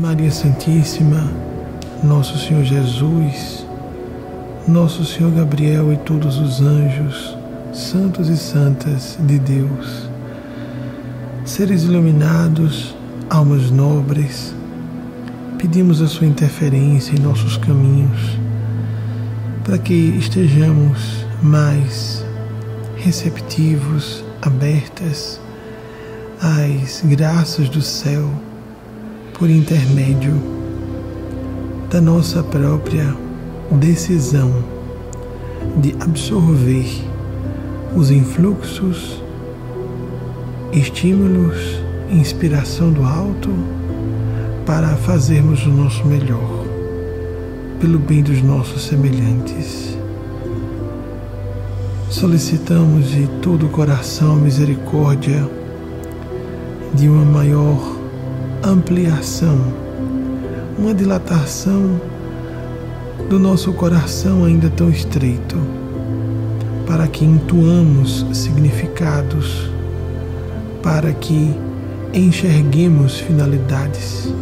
Maria Santíssima, Nosso Senhor Jesus, Nosso Senhor Gabriel e todos os anjos, santos e santas de Deus, seres iluminados, almas nobres, pedimos a Sua interferência em nossos caminhos, para que estejamos mais receptivos, abertas às graças do céu por intermédio da nossa própria decisão de absorver os influxos, estímulos, inspiração do alto para fazermos o nosso melhor, pelo bem dos nossos semelhantes. Solicitamos de todo o coração misericórdia de uma maior ampliação, uma dilatação do nosso coração ainda tão estreito, para que intuamos significados, para que enxerguemos finalidades,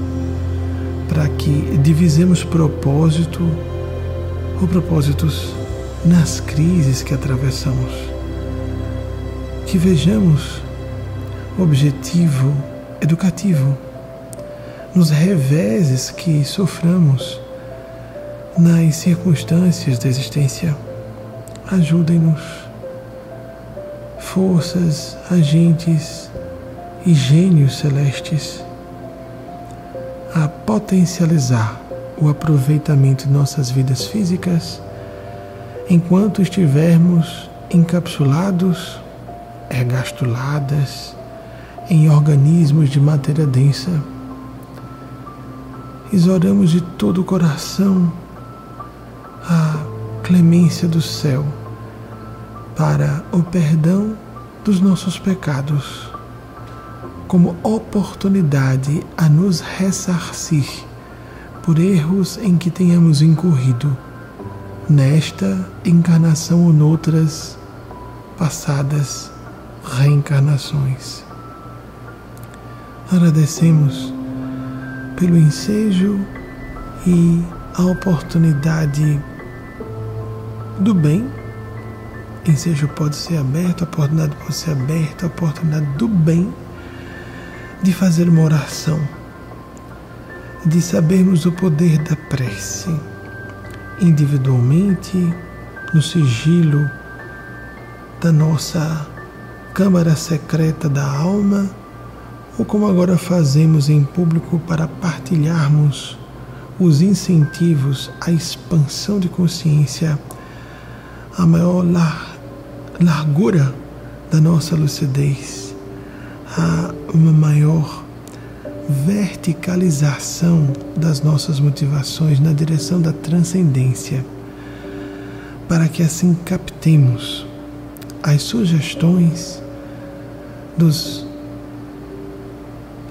para que divisemos propósito ou propósitos nas crises que atravessamos, que vejamos objetivo educativo nos reveses que soframos nas circunstâncias da existência. Ajudem-nos, forças, agentes e gênios celestes, a potencializar o aproveitamento de nossas vidas físicas enquanto estivermos encapsulados, ergastuladas em organismos de matéria densa exoramos de todo o coração a clemência do céu para o perdão dos nossos pecados, como oportunidade a nos ressarcir por erros em que tenhamos incorrido nesta encarnação ou noutras passadas reencarnações. Agradecemos pelo ensejo e a oportunidade do bem. Ensejo pode ser aberto, a oportunidade pode ser aberta, a oportunidade do bem de fazer uma oração, de sabermos o poder da prece, individualmente, no sigilo da nossa câmara secreta da alma ou como agora fazemos em público para partilharmos os incentivos à expansão de consciência, a maior lar largura da nossa lucidez, a uma maior verticalização das nossas motivações na direção da transcendência, para que assim captemos as sugestões dos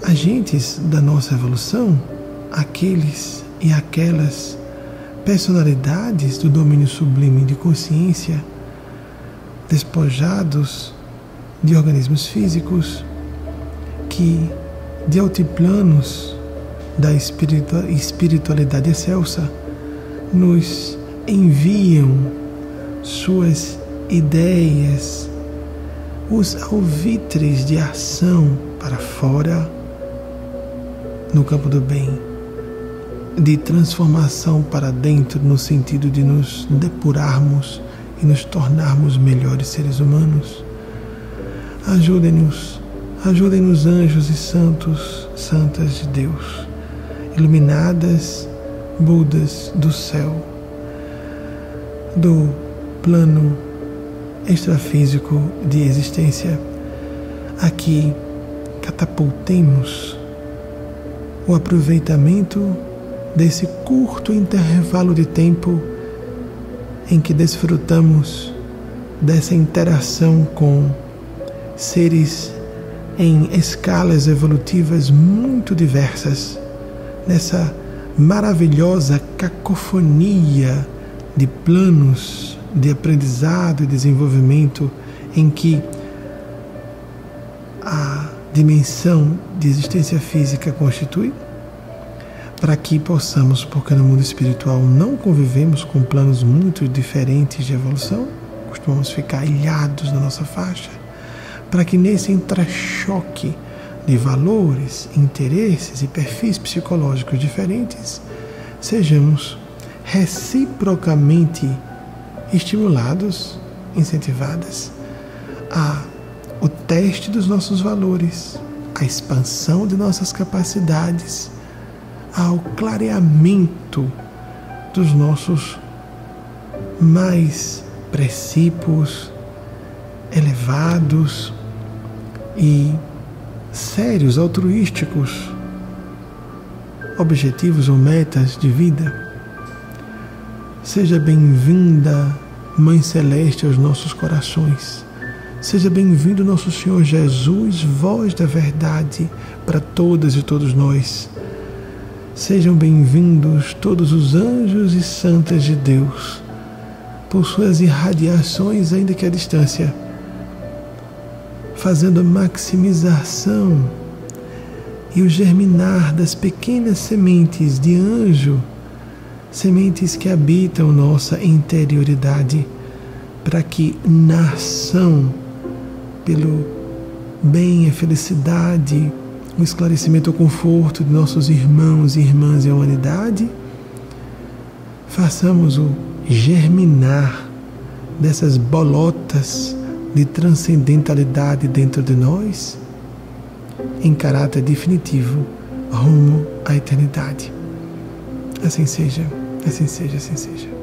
agentes da nossa evolução, aqueles e aquelas personalidades do domínio sublime de consciência, despojados de organismos físicos, que de altiplanos da espiritualidade excelsa nos enviam suas ideias, os alvitres de ação para fora no campo do bem, de transformação para dentro, no sentido de nos depurarmos e nos tornarmos melhores seres humanos. Ajudem-nos, ajudem-nos, anjos e santos, santas de Deus, iluminadas Budas do céu, do plano extrafísico de existência. Aqui catapultemos o aproveitamento desse curto intervalo de tempo em que desfrutamos dessa interação com seres em escalas evolutivas muito diversas, nessa maravilhosa cacofonia de planos de aprendizado e desenvolvimento em que dimensão de existência física constitui, para que possamos, porque no mundo espiritual não convivemos com planos muito diferentes de evolução, costumamos ficar ilhados na nossa faixa, para que nesse intrachoque de valores, interesses e perfis psicológicos diferentes, sejamos reciprocamente estimulados, incentivadas a o teste dos nossos valores, a expansão de nossas capacidades, ao clareamento dos nossos mais precípios, elevados e sérios, altruísticos, objetivos ou metas de vida. Seja bem-vinda, Mãe Celeste, aos nossos corações. Seja bem-vindo, nosso Senhor Jesus, voz da verdade para todas e todos nós. Sejam bem-vindos todos os anjos e santas de Deus, por suas irradiações, ainda que à distância, fazendo a maximização e o germinar das pequenas sementes de anjo, sementes que habitam nossa interioridade, para que nasçam pelo bem, a felicidade, o esclarecimento, o conforto de nossos irmãos e irmãs e a humanidade, façamos o germinar dessas bolotas de transcendentalidade dentro de nós em caráter definitivo rumo à eternidade. Assim seja, assim seja, assim seja.